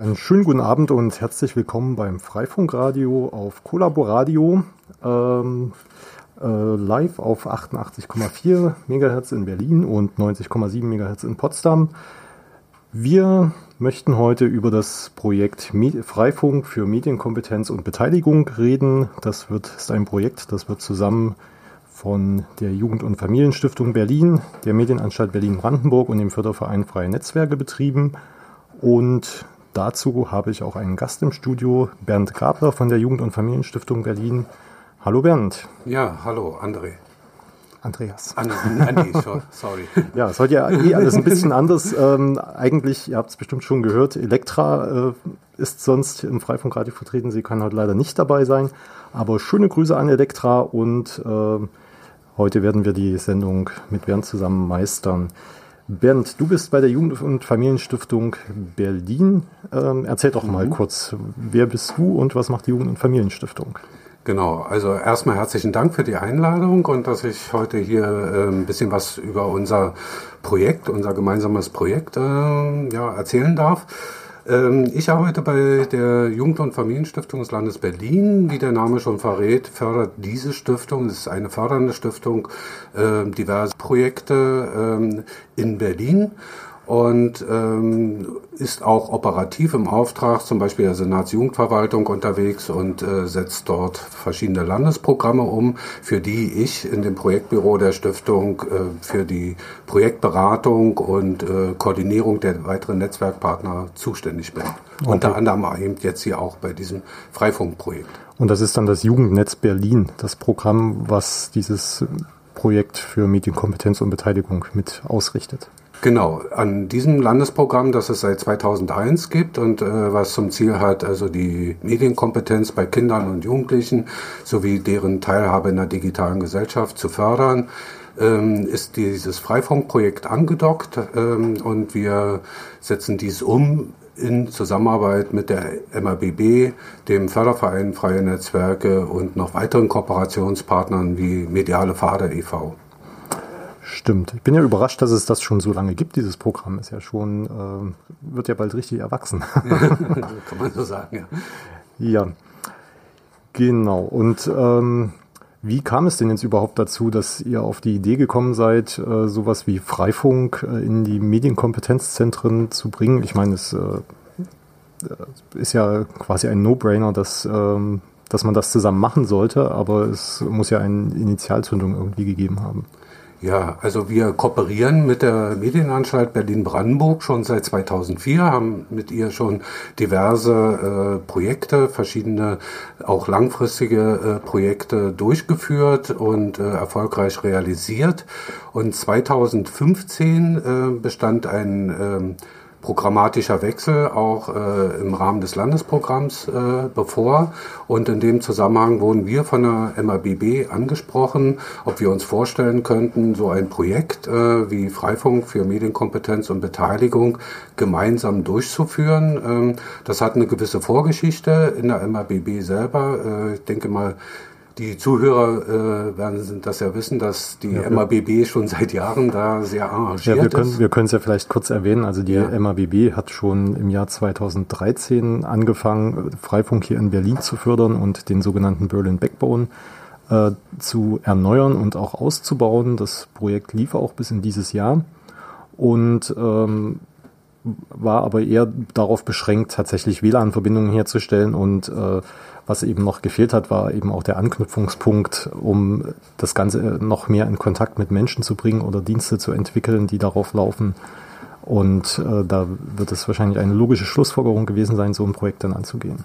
Einen schönen guten Abend und herzlich willkommen beim Freifunkradio auf Collaboradio. Ähm, äh, live auf 88,4 MHz in Berlin und 90,7 MHz in Potsdam. Wir möchten heute über das Projekt Freifunk für Medienkompetenz und Beteiligung reden. Das wird, ist ein Projekt, das wird zusammen von der Jugend- und Familienstiftung Berlin, der Medienanstalt Berlin-Brandenburg und dem Förderverein Freie Netzwerke betrieben. Und Dazu habe ich auch einen Gast im Studio, Bernd Grabler von der Jugend- und Familienstiftung Berlin. Hallo Bernd. Ja, hallo André. Andreas. An Andi, sorry. Ja, es heute ja eh alles ein bisschen anders. Ähm, eigentlich, ihr habt es bestimmt schon gehört, Elektra äh, ist sonst im Freifunkradio vertreten. Sie kann heute leider nicht dabei sein. Aber schöne Grüße an Elektra und äh, heute werden wir die Sendung mit Bernd zusammen meistern. Bernd, du bist bei der Jugend- und Familienstiftung Berlin. Ähm, erzähl doch mal mhm. kurz, wer bist du und was macht die Jugend- und Familienstiftung? Genau, also erstmal herzlichen Dank für die Einladung und dass ich heute hier äh, ein bisschen was über unser Projekt, unser gemeinsames Projekt äh, ja, erzählen darf. Ähm, ich arbeite bei der Jugend- und Familienstiftung des Landes Berlin. Wie der Name schon verrät, fördert diese Stiftung, es ist eine fördernde Stiftung, ähm, diverse Projekte ähm, in Berlin und ähm, ist auch operativ im Auftrag zum Beispiel der Senatsjugendverwaltung unterwegs und äh, setzt dort verschiedene Landesprogramme um, für die ich in dem Projektbüro der Stiftung äh, für die Projektberatung und äh, Koordinierung der weiteren Netzwerkpartner zuständig bin. Okay. Unter anderem eben jetzt hier auch bei diesem Freifunkprojekt. Und das ist dann das Jugendnetz Berlin, das Programm, was dieses Projekt für Medienkompetenz und Beteiligung mit ausrichtet. Genau, an diesem Landesprogramm, das es seit 2001 gibt und äh, was zum Ziel hat, also die Medienkompetenz bei Kindern und Jugendlichen sowie deren Teilhabe in der digitalen Gesellschaft zu fördern, ähm, ist dieses Freifunkprojekt angedockt ähm, und wir setzen dies um in Zusammenarbeit mit der MABB, dem Förderverein Freie Netzwerke und noch weiteren Kooperationspartnern wie Mediale Fader e.V. Stimmt. Ich bin ja überrascht, dass es das schon so lange gibt. Dieses Programm ist ja schon, äh, wird ja bald richtig erwachsen. Ja, kann man so sagen, ja. Ja, genau. Und ähm, wie kam es denn jetzt überhaupt dazu, dass ihr auf die Idee gekommen seid, äh, sowas wie Freifunk äh, in die Medienkompetenzzentren zu bringen? Ich meine, es äh, ist ja quasi ein No-Brainer, dass, ähm, dass man das zusammen machen sollte, aber es muss ja eine Initialzündung irgendwie gegeben haben. Ja, also wir kooperieren mit der Medienanstalt Berlin-Brandenburg schon seit 2004, haben mit ihr schon diverse äh, Projekte, verschiedene auch langfristige äh, Projekte durchgeführt und äh, erfolgreich realisiert. Und 2015 äh, bestand ein ähm, programmatischer Wechsel auch äh, im Rahmen des Landesprogramms äh, bevor. Und in dem Zusammenhang wurden wir von der MABB angesprochen, ob wir uns vorstellen könnten, so ein Projekt äh, wie Freifunk für Medienkompetenz und Beteiligung gemeinsam durchzuführen. Ähm, das hat eine gewisse Vorgeschichte in der MABB selber. Äh, ich denke mal, die Zuhörer äh, werden das ja wissen, dass die ja, MABB schon seit Jahren da sehr engagiert ja, wir können, ist. Wir können es ja vielleicht kurz erwähnen. Also die ja. MABB hat schon im Jahr 2013 angefangen, Freifunk hier in Berlin zu fördern und den sogenannten Berlin Backbone äh, zu erneuern und auch auszubauen. Das Projekt lief auch bis in dieses Jahr und ähm, war aber eher darauf beschränkt, tatsächlich WLAN-Verbindungen herzustellen und äh, was eben noch gefehlt hat, war eben auch der Anknüpfungspunkt, um das Ganze noch mehr in Kontakt mit Menschen zu bringen oder Dienste zu entwickeln, die darauf laufen. Und äh, da wird es wahrscheinlich eine logische Schlussfolgerung gewesen sein, so ein Projekt dann anzugehen.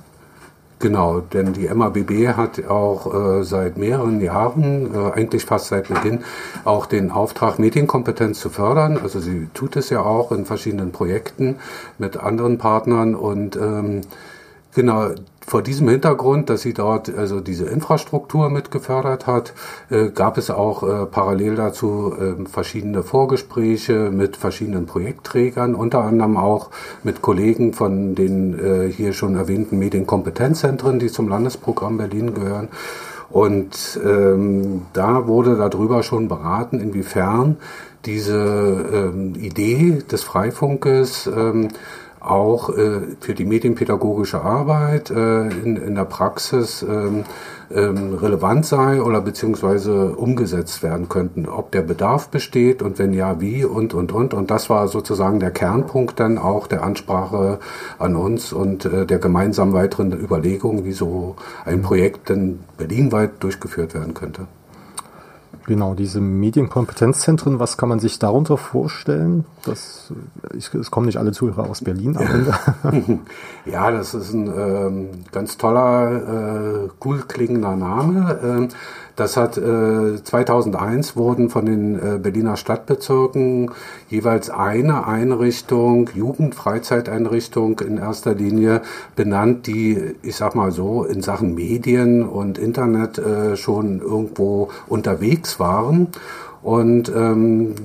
Genau, denn die MABB hat auch äh, seit mehreren Jahren, äh, eigentlich fast seit Beginn, auch den Auftrag, Medienkompetenz zu fördern. Also sie tut es ja auch in verschiedenen Projekten mit anderen Partnern und ähm, genau vor diesem Hintergrund, dass sie dort also diese Infrastruktur mit gefördert hat, äh, gab es auch äh, parallel dazu äh, verschiedene Vorgespräche mit verschiedenen Projektträgern, unter anderem auch mit Kollegen von den äh, hier schon erwähnten Medienkompetenzzentren, die zum Landesprogramm Berlin gehören. Und ähm, da wurde darüber schon beraten, inwiefern diese ähm, Idee des Freifunkes ähm, auch äh, für die medienpädagogische Arbeit äh, in, in der Praxis ähm, ähm, relevant sei oder beziehungsweise umgesetzt werden könnten, ob der Bedarf besteht und wenn ja, wie und, und, und. Und das war sozusagen der Kernpunkt dann auch der Ansprache an uns und äh, der gemeinsamen weiteren Überlegungen, wie so ein Projekt denn berlinweit durchgeführt werden könnte. Genau, diese Medienkompetenzzentren, was kann man sich darunter vorstellen? Das, ich, es kommen nicht alle Zuhörer aus Berlin ja, das ist ein ähm, ganz toller, äh, cool klingender Name. Ähm, das hat äh, 2001 wurden von den äh, Berliner Stadtbezirken jeweils eine Einrichtung, Jugendfreizeiteinrichtung in erster Linie benannt, die, ich sag mal so, in Sachen Medien und Internet äh, schon irgendwo unterwegs waren. Und ähm,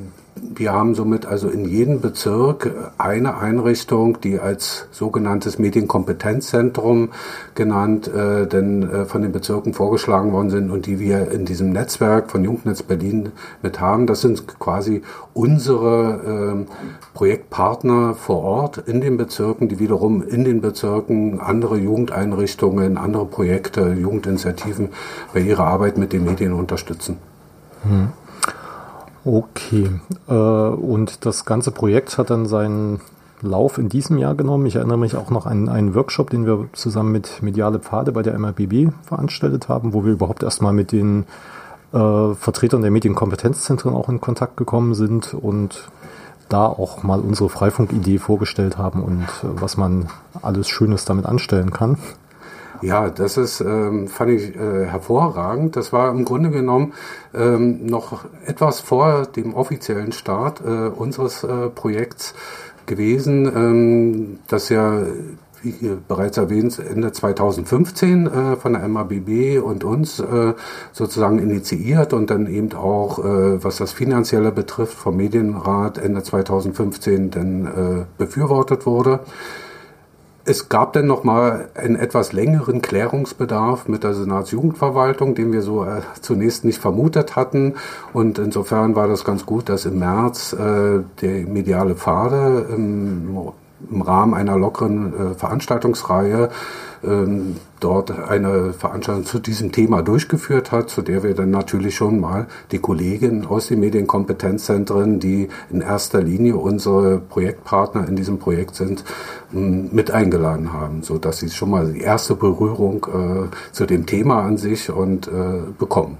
wir haben somit also in jedem Bezirk eine Einrichtung, die als sogenanntes Medienkompetenzzentrum genannt, äh, denn äh, von den Bezirken vorgeschlagen worden sind und die wir in diesem Netzwerk von Jugendnetz Berlin mit haben. Das sind quasi unsere äh, Projektpartner vor Ort in den Bezirken, die wiederum in den Bezirken andere Jugendeinrichtungen, andere Projekte, Jugendinitiativen bei ihrer Arbeit mit den Medien unterstützen. Hm. Okay. Äh, und das ganze Projekt hat dann seinen Lauf in diesem Jahr genommen. Ich erinnere mich auch noch an einen Workshop, den wir zusammen mit Mediale Pfade bei der MRBB veranstaltet haben, wo wir überhaupt erstmal mit den äh, Vertretern der Medienkompetenzzentren auch in Kontakt gekommen sind und da auch mal unsere Freifunk-Idee vorgestellt haben und äh, was man alles Schönes damit anstellen kann. Ja, das ist, ähm, fand ich äh, hervorragend. Das war im Grunde genommen ähm, noch etwas vor dem offiziellen Start äh, unseres äh, Projekts gewesen, ähm, das ja wie bereits erwähnt, Ende 2015 äh, von der MABB und uns äh, sozusagen initiiert und dann eben auch, äh, was das Finanzielle betrifft, vom Medienrat Ende 2015 dann äh, befürwortet wurde. Es gab dann noch mal einen etwas längeren Klärungsbedarf mit der Senatsjugendverwaltung, den wir so äh, zunächst nicht vermutet hatten. Und insofern war das ganz gut, dass im März äh, der mediale Pfade im, im Rahmen einer lockeren äh, Veranstaltungsreihe ähm, dort eine Veranstaltung zu diesem Thema durchgeführt hat, zu der wir dann natürlich schon mal die Kolleginnen aus den Medienkompetenzzentren, die in erster Linie unsere Projektpartner in diesem Projekt sind, ähm, mit eingeladen haben, so dass sie schon mal die erste Berührung äh, zu dem Thema an sich und äh, bekommen.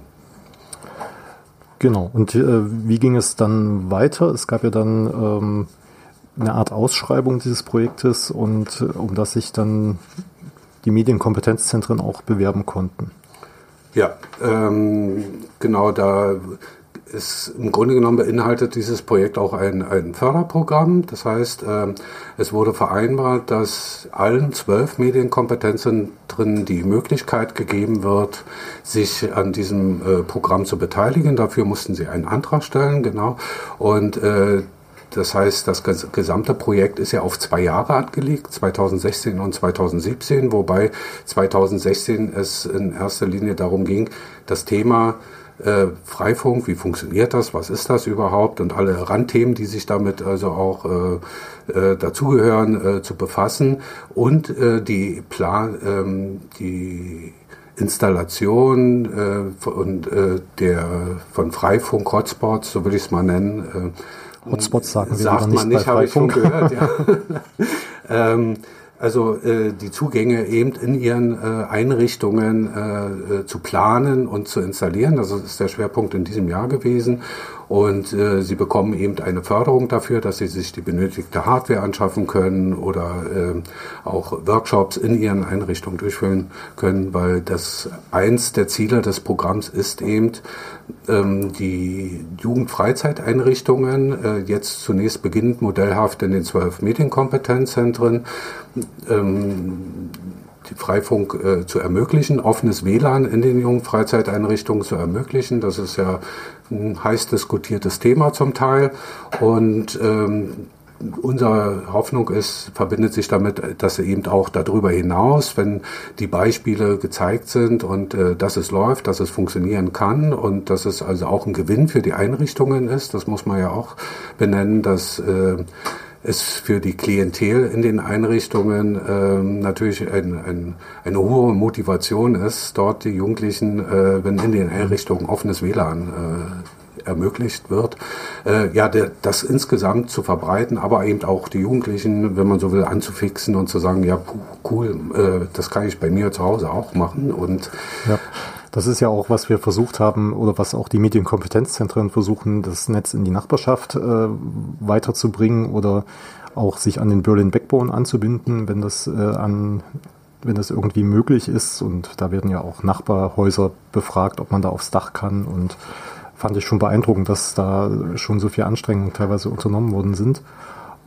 Genau. Und äh, wie ging es dann weiter? Es gab ja dann ähm, eine Art Ausschreibung dieses Projektes und äh, um das sich dann die Medienkompetenzzentren auch bewerben konnten. Ja, ähm, genau, da ist im Grunde genommen beinhaltet dieses Projekt auch ein, ein Förderprogramm. Das heißt, ähm, es wurde vereinbart, dass allen zwölf Medienkompetenzzentren die Möglichkeit gegeben wird, sich an diesem äh, Programm zu beteiligen. Dafür mussten sie einen Antrag stellen, genau. Und äh, das heißt, das gesamte Projekt ist ja auf zwei Jahre angelegt, 2016 und 2017, wobei 2016 es in erster Linie darum ging, das Thema äh, Freifunk, wie funktioniert das, was ist das überhaupt und alle Randthemen, die sich damit also auch äh, äh, dazugehören, äh, zu befassen und äh, die Plan, ähm, die Installation äh, und äh, der von Freifunk Hotspots, so würde ich es mal nennen, äh, Hotspots sagen wir Sagt man nicht, habe ich schon gehört, ja. ähm, also äh, die Zugänge eben in ihren äh, Einrichtungen äh, äh, zu planen und zu installieren. Das ist der Schwerpunkt in diesem Jahr gewesen. Und äh, sie bekommen eben eine Förderung dafür, dass sie sich die benötigte Hardware anschaffen können oder äh, auch Workshops in ihren Einrichtungen durchführen können, weil das eins der Ziele des Programms ist eben, ähm, die Jugendfreizeiteinrichtungen, äh, jetzt zunächst beginnend modellhaft in den zwölf Medienkompetenzzentren, ähm, Freifunk äh, zu ermöglichen, offenes WLAN in den jungen Freizeiteinrichtungen zu ermöglichen. Das ist ja ein heiß diskutiertes Thema zum Teil. Und ähm, unsere Hoffnung ist, verbindet sich damit, dass eben auch darüber hinaus, wenn die Beispiele gezeigt sind und äh, dass es läuft, dass es funktionieren kann und dass es also auch ein Gewinn für die Einrichtungen ist, das muss man ja auch benennen, dass äh, es für die Klientel in den Einrichtungen ähm, natürlich ein, ein, eine hohe Motivation ist, dort die Jugendlichen, äh, wenn in den Einrichtungen offenes WLAN äh, ermöglicht wird, äh, ja, der, das insgesamt zu verbreiten, aber eben auch die Jugendlichen, wenn man so will, anzufixen und zu sagen, ja, cool, äh, das kann ich bei mir zu Hause auch machen und ja. Das ist ja auch, was wir versucht haben oder was auch die Medienkompetenzzentren versuchen, das Netz in die Nachbarschaft äh, weiterzubringen oder auch sich an den Berlin Backbone anzubinden, wenn das äh, an wenn das irgendwie möglich ist. Und da werden ja auch Nachbarhäuser befragt, ob man da aufs Dach kann. Und fand ich schon beeindruckend, dass da schon so viel Anstrengungen teilweise unternommen worden sind.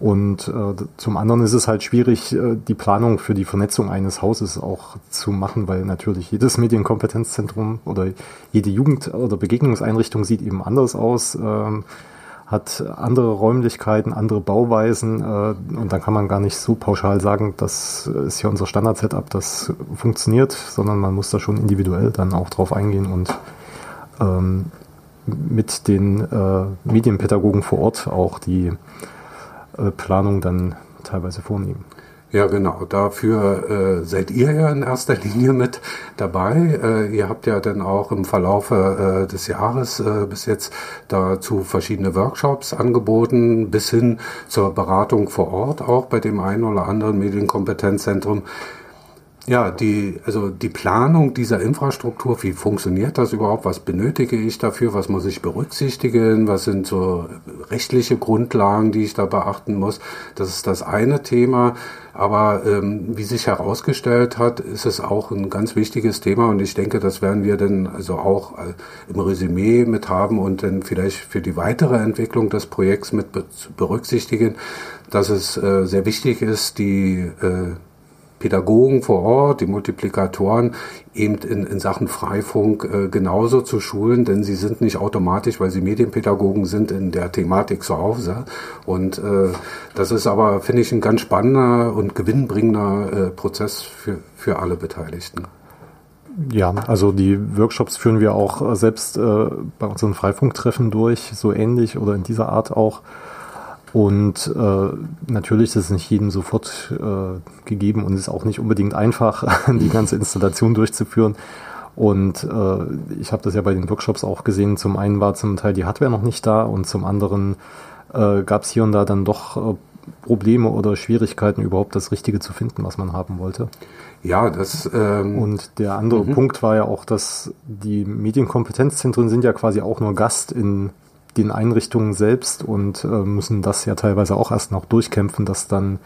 Und äh, zum anderen ist es halt schwierig, äh, die Planung für die Vernetzung eines Hauses auch zu machen, weil natürlich jedes Medienkompetenzzentrum oder jede Jugend- oder Begegnungseinrichtung sieht eben anders aus, äh, hat andere Räumlichkeiten, andere Bauweisen äh, und dann kann man gar nicht so pauschal sagen, das ist ja unser Standard-Setup, das funktioniert, sondern man muss da schon individuell dann auch drauf eingehen und ähm, mit den äh, Medienpädagogen vor Ort auch die Planung dann teilweise vornehmen. Ja, genau. Dafür äh, seid ihr ja in erster Linie mit dabei. Äh, ihr habt ja dann auch im Verlaufe äh, des Jahres äh, bis jetzt dazu verschiedene Workshops angeboten, bis hin zur Beratung vor Ort auch bei dem einen oder anderen Medienkompetenzzentrum. Ja, die, also die Planung dieser Infrastruktur, wie funktioniert das überhaupt? Was benötige ich dafür? Was muss ich berücksichtigen? Was sind so rechtliche Grundlagen, die ich da beachten muss? Das ist das eine Thema. Aber ähm, wie sich herausgestellt hat, ist es auch ein ganz wichtiges Thema und ich denke, das werden wir dann also auch äh, im Resümee mit haben und dann vielleicht für die weitere Entwicklung des Projekts mit berücksichtigen, dass es äh, sehr wichtig ist, die äh, Pädagogen vor Ort, die Multiplikatoren eben in, in Sachen Freifunk äh, genauso zu schulen, denn sie sind nicht automatisch, weil sie Medienpädagogen sind, in der Thematik zu Hause. Und äh, das ist aber, finde ich, ein ganz spannender und gewinnbringender äh, Prozess für, für alle Beteiligten. Ja, also die Workshops führen wir auch selbst äh, bei unseren Freifunktreffen durch, so ähnlich oder in dieser Art auch. Und äh, natürlich ist es nicht jedem sofort äh, gegeben und ist auch nicht unbedingt einfach, die ganze Installation durchzuführen. Und äh, ich habe das ja bei den Workshops auch gesehen. Zum einen war zum Teil die Hardware noch nicht da und zum anderen äh, gab es hier und da dann doch äh, Probleme oder Schwierigkeiten, überhaupt das Richtige zu finden, was man haben wollte. Ja, das. Ähm, und der andere mhm. Punkt war ja auch, dass die Medienkompetenzzentren sind ja quasi auch nur Gast in den Einrichtungen selbst und äh, müssen das ja teilweise auch erst noch durchkämpfen, dass dann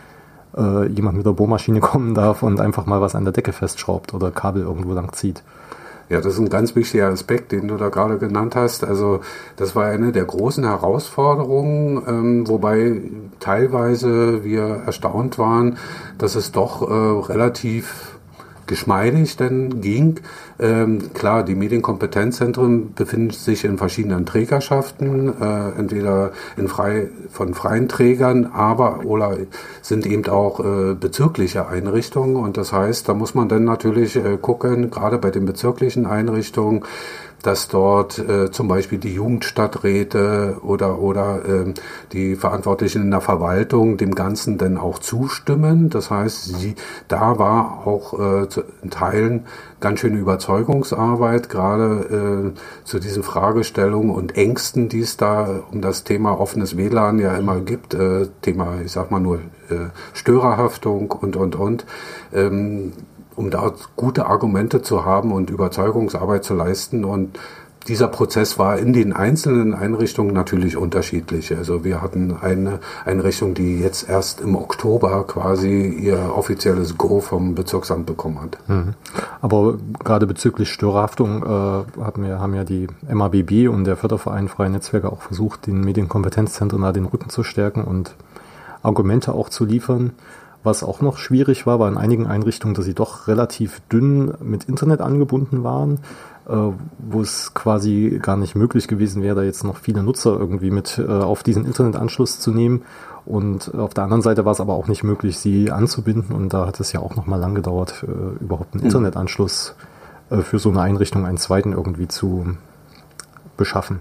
äh, jemand mit der Bohrmaschine kommen darf und einfach mal was an der Decke festschraubt oder Kabel irgendwo lang zieht. Ja, das ist ein ganz wichtiger Aspekt, den du da gerade genannt hast. Also das war eine der großen Herausforderungen, ähm, wobei teilweise wir erstaunt waren, dass es doch äh, relativ geschmeidig dann ging. Ähm, klar, die Medienkompetenzzentren befinden sich in verschiedenen Trägerschaften, äh, entweder in frei, von freien Trägern, aber oder sind eben auch äh, bezirkliche Einrichtungen. Und das heißt, da muss man dann natürlich äh, gucken, gerade bei den bezirklichen Einrichtungen, dass dort äh, zum Beispiel die Jugendstadträte oder, oder äh, die Verantwortlichen in der Verwaltung dem Ganzen dann auch zustimmen. Das heißt, sie, da war auch äh, zu, in Teilen ganz schöne Überzeugungsarbeit, gerade äh, zu diesen Fragestellungen und Ängsten, die es da um das Thema offenes WLAN ja immer gibt. Äh, Thema, ich sag mal nur äh, Störerhaftung und, und, und. Ähm, um da gute Argumente zu haben und Überzeugungsarbeit zu leisten. Und dieser Prozess war in den einzelnen Einrichtungen natürlich unterschiedlich. Also wir hatten eine Einrichtung, die jetzt erst im Oktober quasi ihr offizielles Go vom Bezirksamt bekommen hat. Mhm. Aber gerade bezüglich Störerhaftung äh, hatten wir, haben ja die MABB und der Förderverein Freie Netzwerke auch versucht, den Medienkompetenzzentren da den Rücken zu stärken und Argumente auch zu liefern. Was auch noch schwierig war, war in einigen Einrichtungen, dass sie doch relativ dünn mit Internet angebunden waren, äh, wo es quasi gar nicht möglich gewesen wäre, da jetzt noch viele Nutzer irgendwie mit äh, auf diesen Internetanschluss zu nehmen. Und auf der anderen Seite war es aber auch nicht möglich, sie anzubinden. Und da hat es ja auch noch mal lang gedauert, äh, überhaupt einen mhm. Internetanschluss äh, für so eine Einrichtung, einen zweiten irgendwie zu beschaffen.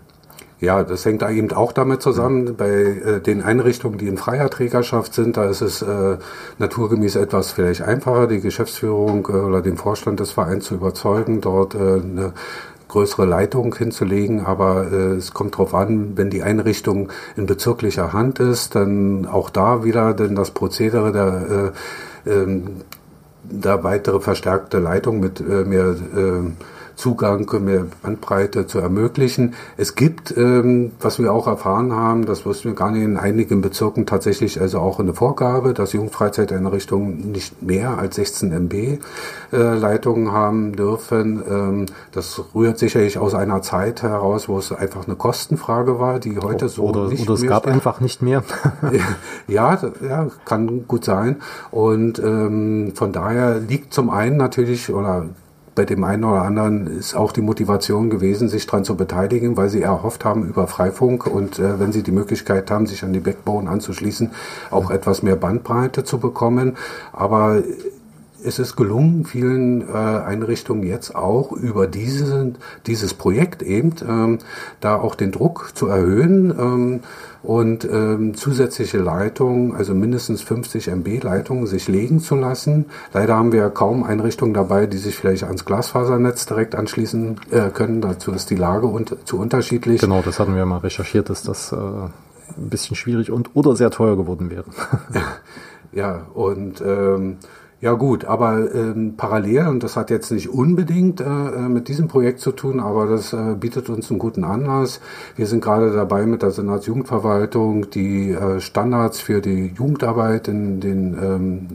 Ja, das hängt eben auch damit zusammen. Bei äh, den Einrichtungen, die in freier Trägerschaft sind, da ist es äh, naturgemäß etwas vielleicht einfacher, die Geschäftsführung äh, oder den Vorstand des Vereins zu überzeugen, dort äh, eine größere Leitung hinzulegen, aber äh, es kommt darauf an, wenn die Einrichtung in bezirklicher Hand ist, dann auch da wieder denn das Prozedere der äh, äh, da weitere verstärkte Leitung mit äh, mehr äh, Zugang, mehr Bandbreite zu ermöglichen. Es gibt, ähm, was wir auch erfahren haben, das wussten wir gar nicht, in einigen Bezirken tatsächlich also auch eine Vorgabe, dass Jugendfreizeiteinrichtungen nicht mehr als 16 MB äh, Leitungen haben dürfen. Ähm, das rührt sicherlich aus einer Zeit heraus, wo es einfach eine Kostenfrage war, die heute so oder, nicht oder es gab steht. einfach nicht mehr. ja, ja, kann gut sein. Und ähm, von daher liegt zum einen natürlich oder bei dem einen oder anderen ist auch die Motivation gewesen, sich daran zu beteiligen, weil sie erhofft haben über Freifunk und äh, wenn sie die Möglichkeit haben, sich an die Backbone anzuschließen, auch etwas mehr Bandbreite zu bekommen. Aber es ist gelungen, vielen äh, Einrichtungen jetzt auch über diesen, dieses Projekt eben ähm, da auch den Druck zu erhöhen. Ähm, und ähm, zusätzliche Leitungen, also mindestens 50 MB Leitungen, sich legen zu lassen. Leider haben wir kaum Einrichtungen dabei, die sich vielleicht ans Glasfasernetz direkt anschließen äh, können. Dazu ist die Lage und, zu unterschiedlich. Genau, das hatten wir mal recherchiert, dass das äh, ein bisschen schwierig und oder sehr teuer geworden wäre. ja, und ähm, ja gut, aber ähm, parallel, und das hat jetzt nicht unbedingt äh, äh, mit diesem Projekt zu tun, aber das äh, bietet uns einen guten Anlass. Wir sind gerade dabei mit der Senatsjugendverwaltung die äh, Standards für die Jugendarbeit in den ähm,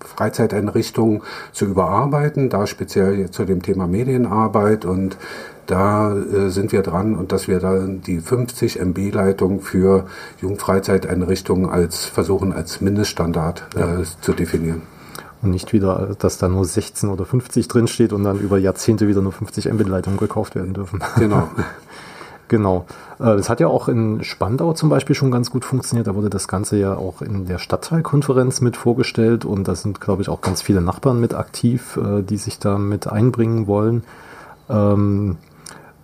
Freizeiteinrichtungen zu überarbeiten, da speziell zu dem Thema Medienarbeit und da äh, sind wir dran und dass wir dann die 50 MB Leitung für Jugendfreizeiteinrichtungen als versuchen als Mindeststandard äh, ja. zu definieren. Und nicht wieder, dass da nur 16 oder 50 drin steht und dann über Jahrzehnte wieder nur 50 Mbit-Leitungen gekauft werden dürfen. Genau. genau. Äh, das hat ja auch in Spandau zum Beispiel schon ganz gut funktioniert. Da wurde das Ganze ja auch in der Stadtteilkonferenz mit vorgestellt und da sind, glaube ich, auch ganz viele Nachbarn mit aktiv, äh, die sich da mit einbringen wollen. Ähm,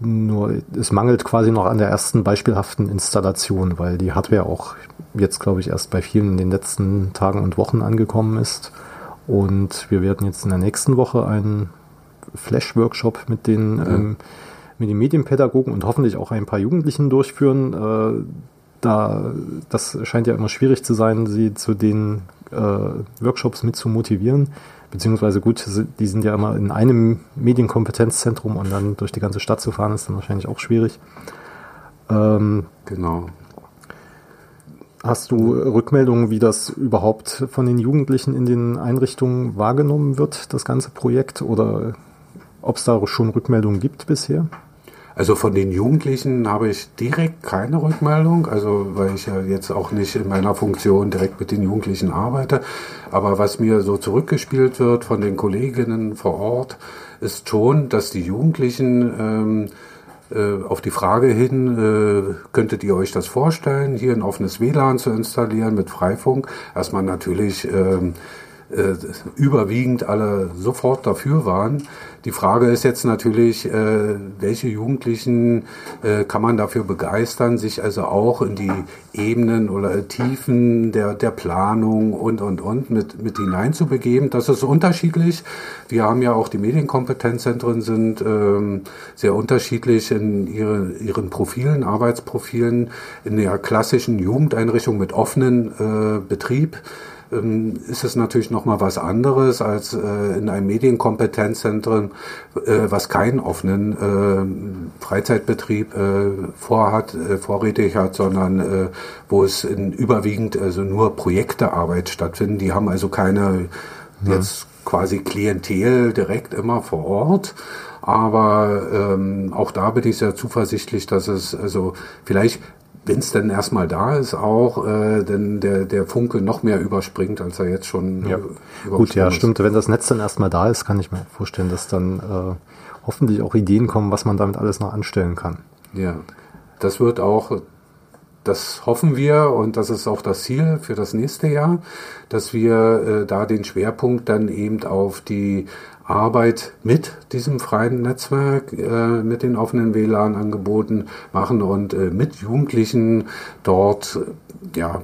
nur es mangelt quasi noch an der ersten beispielhaften Installation, weil die Hardware auch jetzt, glaube ich, erst bei vielen in den letzten Tagen und Wochen angekommen ist. Und wir werden jetzt in der nächsten Woche einen Flash-Workshop mit den, mhm. ähm, mit den Medienpädagogen und hoffentlich auch ein paar Jugendlichen durchführen. Äh, da, das scheint ja immer schwierig zu sein, sie zu den äh, Workshops mit zu motivieren. Beziehungsweise gut, die sind ja immer in einem Medienkompetenzzentrum und dann durch die ganze Stadt zu fahren, ist dann wahrscheinlich auch schwierig. Ähm, genau. Hast du Rückmeldungen, wie das überhaupt von den Jugendlichen in den Einrichtungen wahrgenommen wird, das ganze Projekt? Oder ob es da schon Rückmeldungen gibt bisher? Also von den Jugendlichen habe ich direkt keine Rückmeldung, also weil ich ja jetzt auch nicht in meiner Funktion direkt mit den Jugendlichen arbeite. Aber was mir so zurückgespielt wird von den Kolleginnen vor Ort, ist schon, dass die Jugendlichen ähm, äh, auf die Frage hin, äh, könntet ihr euch das vorstellen, hier ein offenes WLAN zu installieren mit Freifunk? Erstmal natürlich ähm, äh, überwiegend alle sofort dafür waren. Die Frage ist jetzt natürlich, äh, welche Jugendlichen äh, kann man dafür begeistern, sich also auch in die Ebenen oder Tiefen der, der Planung und, und, und mit, mit hineinzubegeben. Das ist unterschiedlich. Wir haben ja auch die Medienkompetenzzentren sind ähm, sehr unterschiedlich in ihre, ihren Profilen, Arbeitsprofilen, in der klassischen Jugendeinrichtung mit offenen äh, Betrieb ähm, ist es natürlich noch mal was anderes als äh, in einem Medienkompetenzzentrum, äh, was keinen offenen äh, Freizeitbetrieb vorhat, vorrätig hat, sondern wo es in überwiegend also nur Projektearbeit stattfinden. Die haben also keine ja. jetzt quasi Klientel direkt immer vor Ort. Aber ähm, auch da bin ich sehr zuversichtlich, dass es also vielleicht wenn es denn erstmal da ist, auch äh, denn der, der Funke noch mehr überspringt, als er jetzt schon ja. Äh, Gut, ja, ist. stimmt. Wenn das Netz dann erstmal da ist, kann ich mir vorstellen, dass dann äh, hoffentlich auch Ideen kommen, was man damit alles noch anstellen kann. Ja, das wird auch das hoffen wir und das ist auch das Ziel für das nächste Jahr, dass wir äh, da den Schwerpunkt dann eben auf die Arbeit mit diesem freien Netzwerk, äh, mit den offenen WLAN-Angeboten machen und äh, mit Jugendlichen dort ja,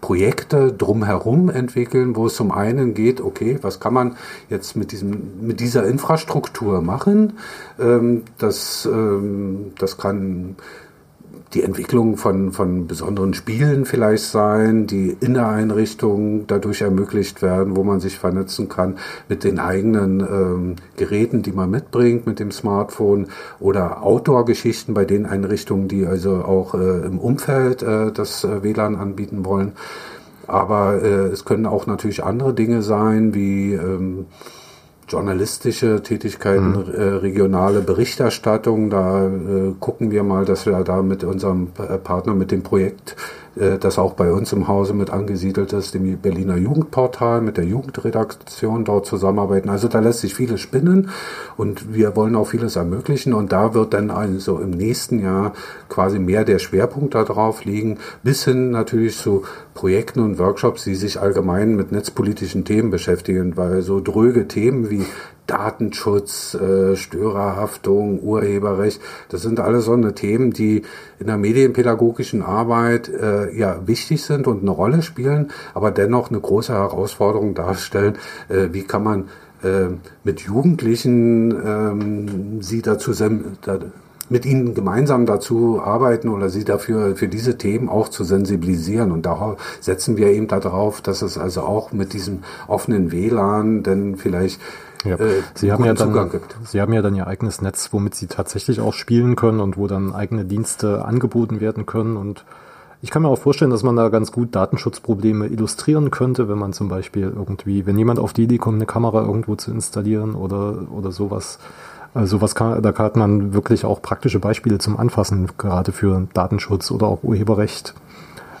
Projekte drumherum entwickeln, wo es zum einen geht, okay, was kann man jetzt mit diesem, mit dieser Infrastruktur machen? Ähm, das, ähm, das kann die Entwicklung von, von besonderen Spielen vielleicht sein, die in der Einrichtung dadurch ermöglicht werden, wo man sich vernetzen kann mit den eigenen ähm, Geräten, die man mitbringt, mit dem Smartphone oder Outdoor-Geschichten bei den Einrichtungen, die also auch äh, im Umfeld äh, das äh, WLAN anbieten wollen. Aber äh, es können auch natürlich andere Dinge sein, wie ähm, journalistische Tätigkeiten, mhm. äh, regionale Berichterstattung. Da äh, gucken wir mal, dass wir da mit unserem Partner, mit dem Projekt das auch bei uns im Hause mit angesiedelt ist, dem Berliner Jugendportal, mit der Jugendredaktion dort zusammenarbeiten. Also da lässt sich vieles spinnen und wir wollen auch vieles ermöglichen und da wird dann also im nächsten Jahr quasi mehr der Schwerpunkt darauf liegen, bis hin natürlich zu Projekten und Workshops, die sich allgemein mit netzpolitischen Themen beschäftigen, weil so dröge Themen wie Datenschutz, äh, Störerhaftung, Urheberrecht, das sind alles so eine Themen, die in der medienpädagogischen Arbeit äh, ja wichtig sind und eine Rolle spielen, aber dennoch eine große Herausforderung darstellen. Äh, wie kann man äh, mit Jugendlichen ähm, sie dazu da, mit ihnen gemeinsam dazu arbeiten oder sie dafür für diese Themen auch zu sensibilisieren. Und da setzen wir eben darauf, dass es also auch mit diesem offenen WLAN denn vielleicht ja. Äh, Sie haben ja dann, Sie haben ja dann Ihr eigenes Netz, womit Sie tatsächlich auch spielen können und wo dann eigene Dienste angeboten werden können. Und ich kann mir auch vorstellen, dass man da ganz gut Datenschutzprobleme illustrieren könnte, wenn man zum Beispiel irgendwie, wenn jemand auf die Idee kommt, eine Kamera irgendwo zu installieren oder, oder sowas. Also was kann, da hat man wirklich auch praktische Beispiele zum Anfassen, gerade für Datenschutz oder auch Urheberrecht,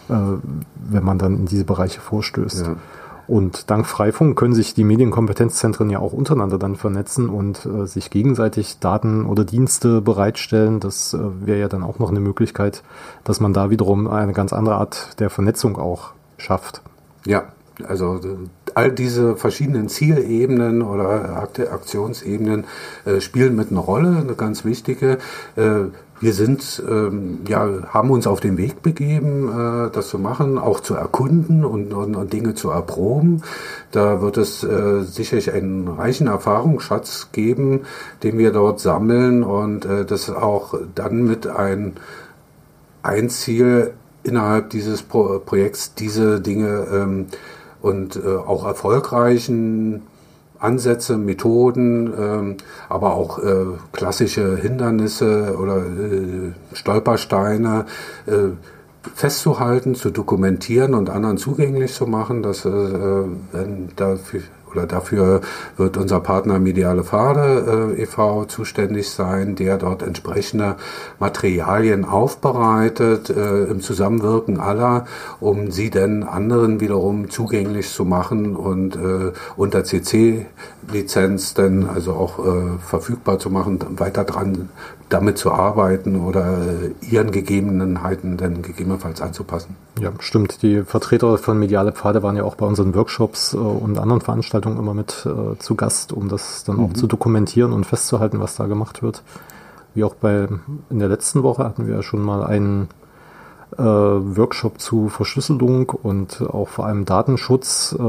äh, wenn man dann in diese Bereiche vorstößt. Ja. Und dank Freifunk können sich die Medienkompetenzzentren ja auch untereinander dann vernetzen und äh, sich gegenseitig Daten oder Dienste bereitstellen. Das äh, wäre ja dann auch noch eine Möglichkeit, dass man da wiederum eine ganz andere Art der Vernetzung auch schafft. Ja, also all diese verschiedenen Zielebenen oder Aktionsebenen äh, spielen mit einer Rolle, eine ganz wichtige. Äh, wir sind, ähm, ja, haben uns auf den Weg begeben, äh, das zu machen, auch zu erkunden und, und, und Dinge zu erproben. Da wird es äh, sicherlich einen reichen Erfahrungsschatz geben, den wir dort sammeln und äh, das auch dann mit ein, ein Ziel innerhalb dieses Pro Projekts, diese Dinge ähm, und äh, auch erfolgreichen Ansätze, Methoden, ähm, aber auch äh, klassische Hindernisse oder äh, Stolpersteine äh, festzuhalten, zu dokumentieren und anderen zugänglich zu machen, dass äh, wenn dafür oder dafür wird unser Partner Mediale Pfade äh, e.V. zuständig sein, der dort entsprechende Materialien aufbereitet äh, im Zusammenwirken aller, um sie dann anderen wiederum zugänglich zu machen und äh, unter CC-Lizenz dann also auch äh, verfügbar zu machen, weiter dran damit zu arbeiten oder äh, ihren Gegebenheiten dann gegebenenfalls anzupassen. Ja, stimmt. Die Vertreter von Mediale Pfade waren ja auch bei unseren Workshops äh, und anderen Veranstaltungen immer mit äh, zu Gast, um das dann mhm. auch zu dokumentieren und festzuhalten, was da gemacht wird. Wie auch bei in der letzten Woche hatten wir ja schon mal einen äh, Workshop zu Verschlüsselung und auch vor allem Datenschutz, äh,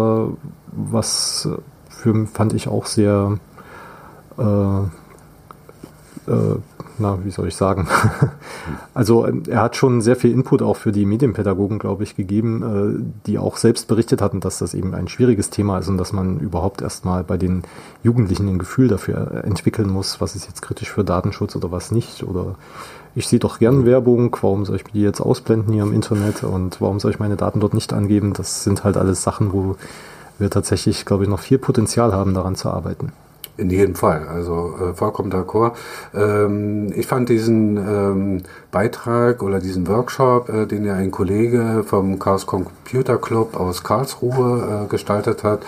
was für fand ich auch sehr äh, äh, na, wie soll ich sagen? also ähm, er hat schon sehr viel Input auch für die Medienpädagogen, glaube ich, gegeben, äh, die auch selbst berichtet hatten, dass das eben ein schwieriges Thema ist und dass man überhaupt erstmal bei den Jugendlichen ein Gefühl dafür entwickeln muss, was ist jetzt kritisch für Datenschutz oder was nicht. Oder ich sehe doch gern Werbung, warum soll ich die jetzt ausblenden hier im Internet und warum soll ich meine Daten dort nicht angeben? Das sind halt alles Sachen, wo wir tatsächlich, glaube ich, noch viel Potenzial haben, daran zu arbeiten. In jedem Fall, also äh, vollkommen d'accord. Ähm, ich fand diesen ähm, Beitrag oder diesen Workshop, äh, den ja ein Kollege vom Chaos Computer Club aus Karlsruhe äh, gestaltet hat,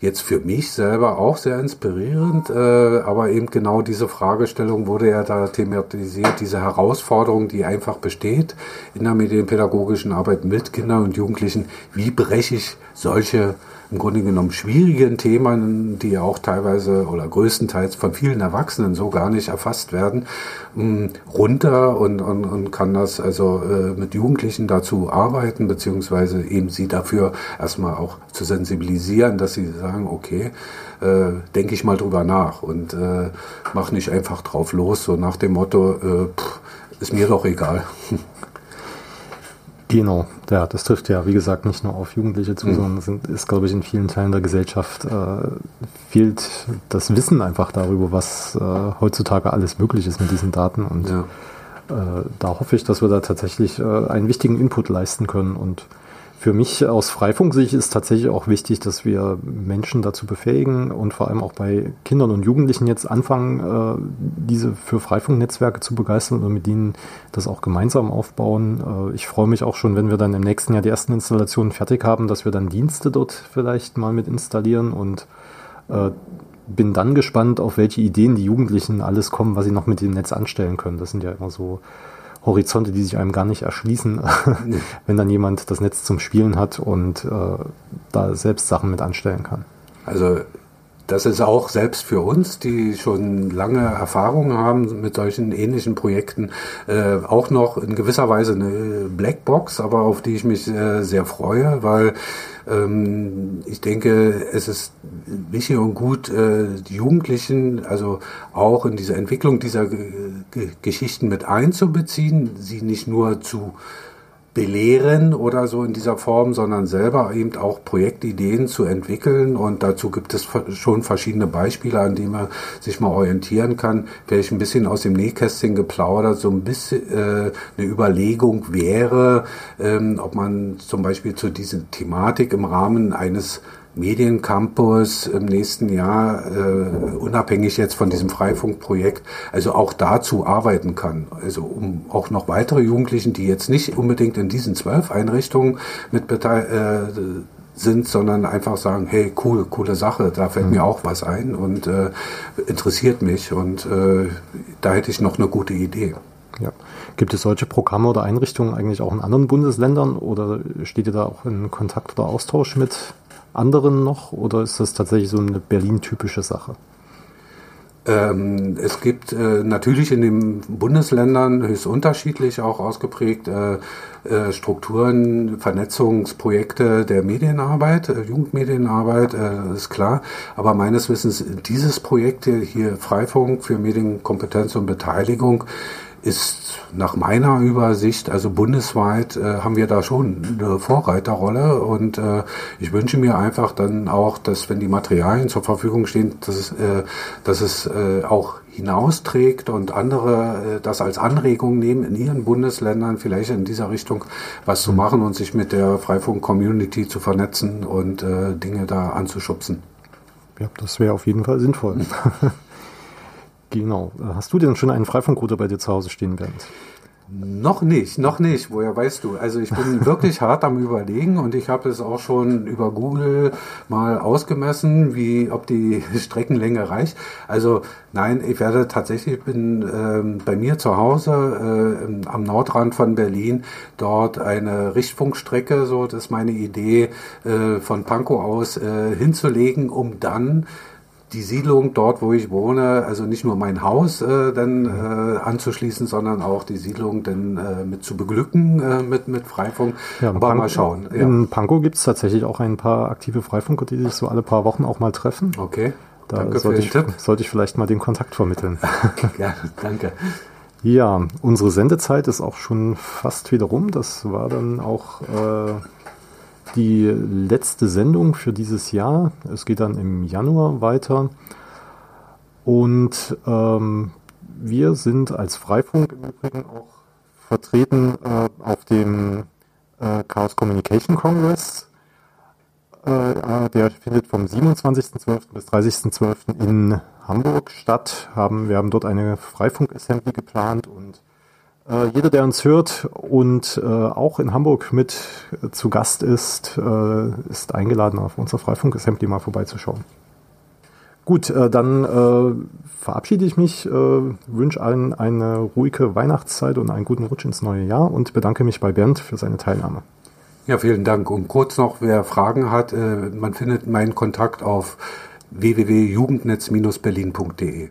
jetzt für mich selber auch sehr inspirierend, äh, aber eben genau diese Fragestellung wurde ja da thematisiert, diese Herausforderung, die einfach besteht in der medienpädagogischen Arbeit mit Kindern und Jugendlichen. Wie breche ich solche im Grunde genommen schwierigen Themen, die ja auch teilweise oder größtenteils von vielen Erwachsenen so gar nicht erfasst werden, mm, runter und, und, und kann das also äh, mit Jugendlichen dazu arbeiten, beziehungsweise eben sie dafür erstmal auch zu sensibilisieren, dass sie sagen, okay, äh, denke ich mal drüber nach und äh, mach nicht einfach drauf los, so nach dem Motto, äh, pff, ist mir doch egal. Genau, ja, das trifft ja, wie gesagt, nicht nur auf Jugendliche zu, mhm. sondern sind, ist, glaube ich, in vielen Teilen der Gesellschaft äh, fehlt das Wissen einfach darüber, was äh, heutzutage alles möglich ist mit diesen Daten. Und ja. äh, da hoffe ich, dass wir da tatsächlich äh, einen wichtigen Input leisten können und für mich aus Freifunksicht ist tatsächlich auch wichtig, dass wir Menschen dazu befähigen und vor allem auch bei Kindern und Jugendlichen jetzt anfangen, äh, diese für Freifunknetzwerke zu begeistern und mit ihnen das auch gemeinsam aufbauen. Äh, ich freue mich auch schon, wenn wir dann im nächsten Jahr die ersten Installationen fertig haben, dass wir dann Dienste dort vielleicht mal mit installieren und äh, bin dann gespannt, auf welche Ideen die Jugendlichen alles kommen, was sie noch mit dem Netz anstellen können. Das sind ja immer so Horizonte, die sich einem gar nicht erschließen, wenn dann jemand das Netz zum Spielen hat und äh, da selbst Sachen mit anstellen kann. Also das ist auch selbst für uns, die schon lange Erfahrung haben mit solchen ähnlichen Projekten, äh, auch noch in gewisser Weise eine Blackbox, aber auf die ich mich äh, sehr freue, weil ähm, ich denke, es ist wichtig und gut, äh, die Jugendlichen also auch in diese Entwicklung dieser G Geschichten mit einzubeziehen, sie nicht nur zu belehren oder so in dieser Form, sondern selber eben auch Projektideen zu entwickeln. Und dazu gibt es schon verschiedene Beispiele, an denen man sich mal orientieren kann. Wäre ich ein bisschen aus dem Nähkästchen geplaudert, so ein bisschen äh, eine Überlegung wäre, ähm, ob man zum Beispiel zu dieser Thematik im Rahmen eines Mediencampus im nächsten Jahr, äh, unabhängig jetzt von diesem Freifunkprojekt, also auch dazu arbeiten kann. Also um auch noch weitere Jugendlichen, die jetzt nicht unbedingt in diesen zwölf Einrichtungen mit beteiligt äh, sind, sondern einfach sagen, hey, cool, coole Sache, da fällt mhm. mir auch was ein und äh, interessiert mich und äh, da hätte ich noch eine gute Idee. Ja. Gibt es solche Programme oder Einrichtungen eigentlich auch in anderen Bundesländern oder steht ihr da auch in Kontakt oder Austausch mit anderen noch oder ist das tatsächlich so eine Berlin-typische Sache? Ähm, es gibt äh, natürlich in den Bundesländern höchst unterschiedlich auch ausgeprägt äh, äh, Strukturen, Vernetzungsprojekte der Medienarbeit, äh, Jugendmedienarbeit, äh, ist klar. Aber meines Wissens dieses Projekt hier Freifunk für Medienkompetenz und Beteiligung ist nach meiner Übersicht, also bundesweit, äh, haben wir da schon eine Vorreiterrolle und äh, ich wünsche mir einfach dann auch, dass wenn die Materialien zur Verfügung stehen, dass es, äh, dass es äh, auch hinausträgt und andere äh, das als Anregung nehmen, in ihren Bundesländern vielleicht in dieser Richtung was zu machen und sich mit der Freifunk-Community zu vernetzen und äh, Dinge da anzuschubsen. Ja, das wäre auf jeden Fall sinnvoll. Genau. Hast du denn schon einen Freifunkrouter bei dir zu Hause stehen, Bernd? Noch nicht, noch nicht. Woher weißt du? Also ich bin wirklich hart am Überlegen und ich habe es auch schon über Google mal ausgemessen, wie ob die Streckenlänge reicht. Also nein, ich werde tatsächlich bin ähm, bei mir zu Hause äh, am Nordrand von Berlin dort eine Richtfunkstrecke, so das ist meine Idee, äh, von Pankow aus äh, hinzulegen, um dann die Siedlung dort, wo ich wohne, also nicht nur mein Haus äh, dann äh, anzuschließen, sondern auch die Siedlung dann äh, mit zu beglücken äh, mit, mit Freifunk. Ja, Aber Pank mal schauen. Ja. In Pankow gibt es tatsächlich auch ein paar aktive Freifunker, die sich so alle paar Wochen auch mal treffen. Okay. Da danke sollte, ich, Tipp. sollte ich vielleicht mal den Kontakt vermitteln. ja, danke. Ja, unsere Sendezeit ist auch schon fast wieder rum. Das war dann auch äh, die letzte Sendung für dieses Jahr. Es geht dann im Januar weiter. Und ähm, wir sind als Freifunk im Übrigen auch vertreten äh, auf dem äh, Chaos Communication Congress. Äh, äh der findet vom 27.12. bis 30.12. in Hamburg statt. Wir haben dort eine Freifunk-Assembly geplant und Äh, jeder, der uns hört und äh, auch in Hamburg mit äh, zu Gast ist, äh, ist eingeladen, auf unser Freifunk-Assembly mal vorbeizuschauen. Gut, äh, dann äh, verabschiede ich mich, wünsche allen eine ruhige Weihnachtszeit und einen guten Rutsch ins neue Jahr und bedanke mich bei Bernd für seine Teilnahme. Ja, vielen Dank. Und kurz noch, wer Fragen hat, man findet meinen Kontakt auf www.jugendnetz-berlin.de.